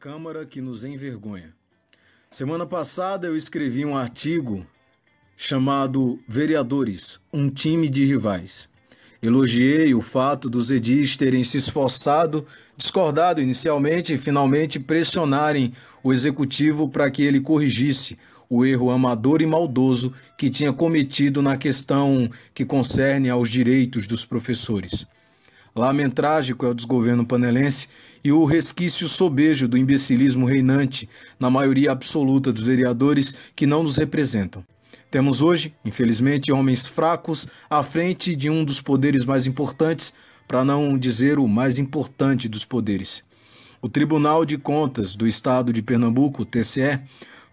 Câmara que nos envergonha. Semana passada eu escrevi um artigo chamado Vereadores, um time de rivais. Elogiei o fato dos edis terem se esforçado, discordado inicialmente e finalmente pressionarem o executivo para que ele corrigisse o erro amador e maldoso que tinha cometido na questão que concerne aos direitos dos professores. Lamentrágico é o desgoverno panelense e o resquício sobejo do imbecilismo reinante na maioria absoluta dos vereadores que não nos representam. Temos hoje, infelizmente, homens fracos à frente de um dos poderes mais importantes, para não dizer o mais importante dos poderes. O Tribunal de Contas do Estado de Pernambuco, TCE,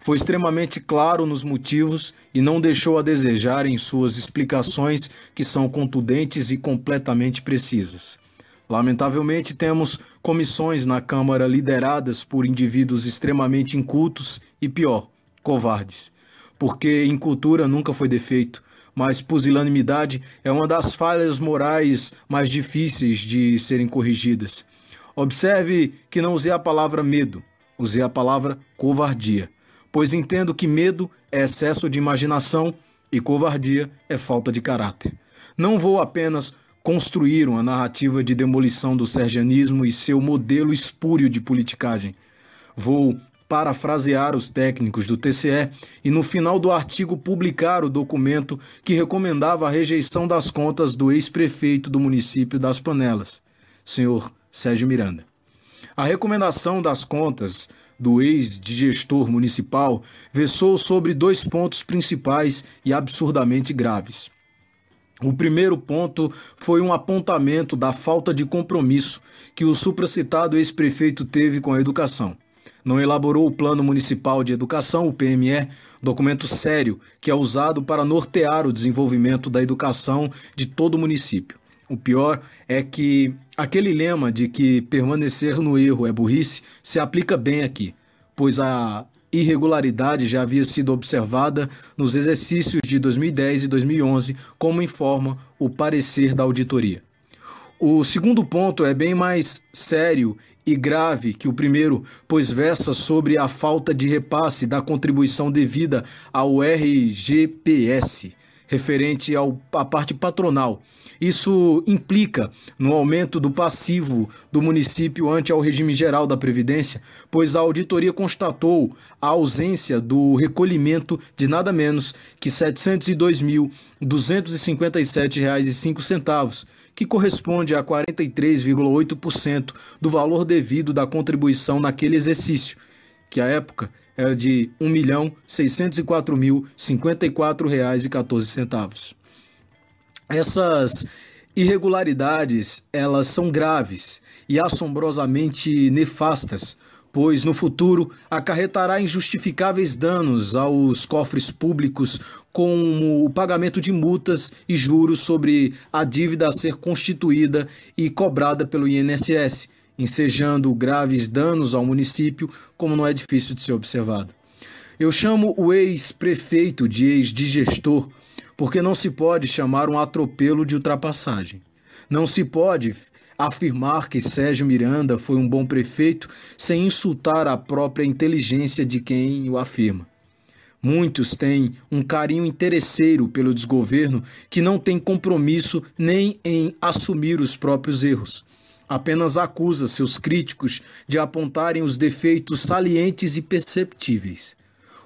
foi extremamente claro nos motivos e não deixou a desejar em suas explicações, que são contundentes e completamente precisas. Lamentavelmente, temos comissões na Câmara lideradas por indivíduos extremamente incultos e, pior, covardes. Porque incultura nunca foi defeito, mas pusilanimidade é uma das falhas morais mais difíceis de serem corrigidas. Observe que não usei a palavra medo, usei a palavra covardia pois entendo que medo é excesso de imaginação e covardia é falta de caráter. Não vou apenas construir uma narrativa de demolição do sergianismo e seu modelo espúrio de politicagem. Vou parafrasear os técnicos do TCE e, no final do artigo, publicar o documento que recomendava a rejeição das contas do ex-prefeito do município das Panelas, senhor Sérgio Miranda. A recomendação das contas do ex-digestor municipal versou sobre dois pontos principais e absurdamente graves. O primeiro ponto foi um apontamento da falta de compromisso que o supracitado ex-prefeito teve com a educação. Não elaborou o Plano Municipal de Educação, o PME, documento sério que é usado para nortear o desenvolvimento da educação de todo o município. O pior é que aquele lema de que permanecer no erro é burrice se aplica bem aqui, pois a irregularidade já havia sido observada nos exercícios de 2010 e 2011, como informa o parecer da auditoria. O segundo ponto é bem mais sério e grave que o primeiro, pois versa sobre a falta de repasse da contribuição devida ao RGPS referente ao, à parte patronal. Isso implica no aumento do passivo do município ante ao regime geral da Previdência, pois a auditoria constatou a ausência do recolhimento de nada menos que R$ 702.257,05, que corresponde a 43,8% do valor devido da contribuição naquele exercício, que à época era de R$ 1.604.054,14. Essas irregularidades, elas são graves e assombrosamente nefastas, pois no futuro acarretará injustificáveis danos aos cofres públicos como o pagamento de multas e juros sobre a dívida a ser constituída e cobrada pelo INSS, ensejando graves danos ao município, como não é difícil de ser observado. Eu chamo o ex-prefeito de ex-digestor, porque não se pode chamar um atropelo de ultrapassagem. Não se pode afirmar que Sérgio Miranda foi um bom prefeito sem insultar a própria inteligência de quem o afirma. Muitos têm um carinho interesseiro pelo desgoverno que não tem compromisso nem em assumir os próprios erros apenas acusa seus críticos de apontarem os defeitos salientes e perceptíveis.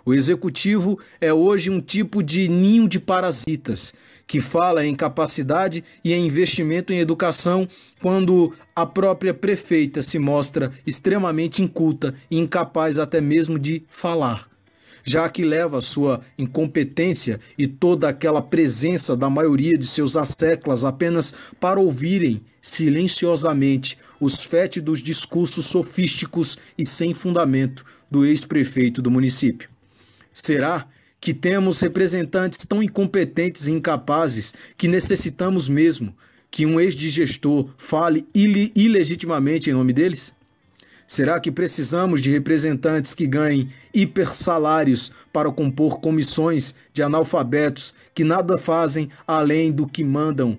O executivo é hoje um tipo de ninho de parasitas que fala em capacidade e em investimento em educação quando a própria prefeita se mostra extremamente inculta e incapaz até mesmo de falar já que leva sua incompetência e toda aquela presença da maioria de seus asseclas apenas para ouvirem silenciosamente os fétidos discursos sofísticos e sem fundamento do ex-prefeito do município. Será que temos representantes tão incompetentes e incapazes que necessitamos mesmo que um ex-digestor fale ilegitimamente em nome deles? Será que precisamos de representantes que ganhem hipersalários para compor comissões de analfabetos que nada fazem além do que mandam?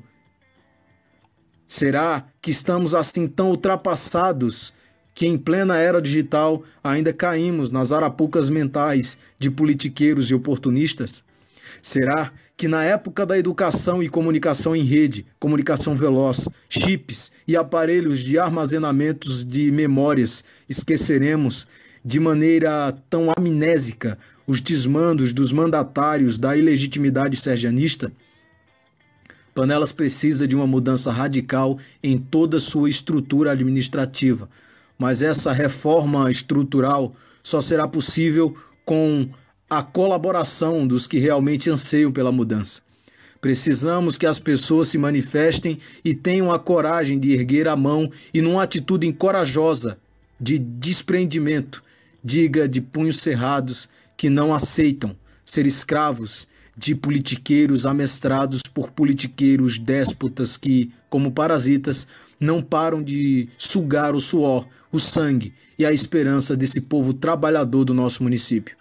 Será que estamos assim tão ultrapassados que em plena era digital ainda caímos nas arapucas mentais de politiqueiros e oportunistas? Será que na época da educação e comunicação em rede, comunicação veloz, chips e aparelhos de armazenamentos de memórias, esqueceremos de maneira tão amnésica os desmandos dos mandatários da ilegitimidade sergianista? Panelas precisa de uma mudança radical em toda sua estrutura administrativa, mas essa reforma estrutural só será possível com a colaboração dos que realmente anseiam pela mudança. Precisamos que as pessoas se manifestem e tenham a coragem de erguer a mão e, numa atitude corajosa de desprendimento, diga de punhos cerrados que não aceitam ser escravos de politiqueiros amestrados por politiqueiros déspotas que, como parasitas, não param de sugar o suor, o sangue e a esperança desse povo trabalhador do nosso município.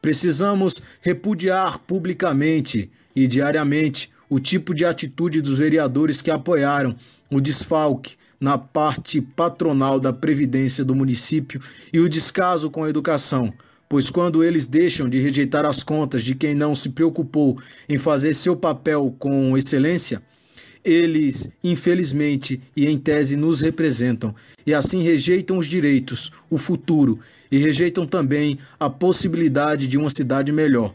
Precisamos repudiar publicamente e diariamente o tipo de atitude dos vereadores que apoiaram o desfalque na parte patronal da previdência do município e o descaso com a educação, pois quando eles deixam de rejeitar as contas de quem não se preocupou em fazer seu papel com excelência, eles, infelizmente e em tese, nos representam e assim rejeitam os direitos, o futuro e rejeitam também a possibilidade de uma cidade melhor.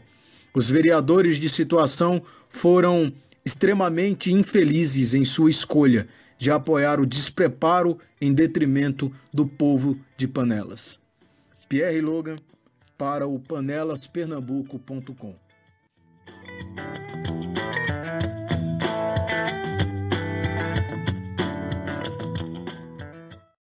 Os vereadores de situação foram extremamente infelizes em sua escolha de apoiar o despreparo em detrimento do povo de Panelas. Pierre Logan para o panelaspernambuco.com.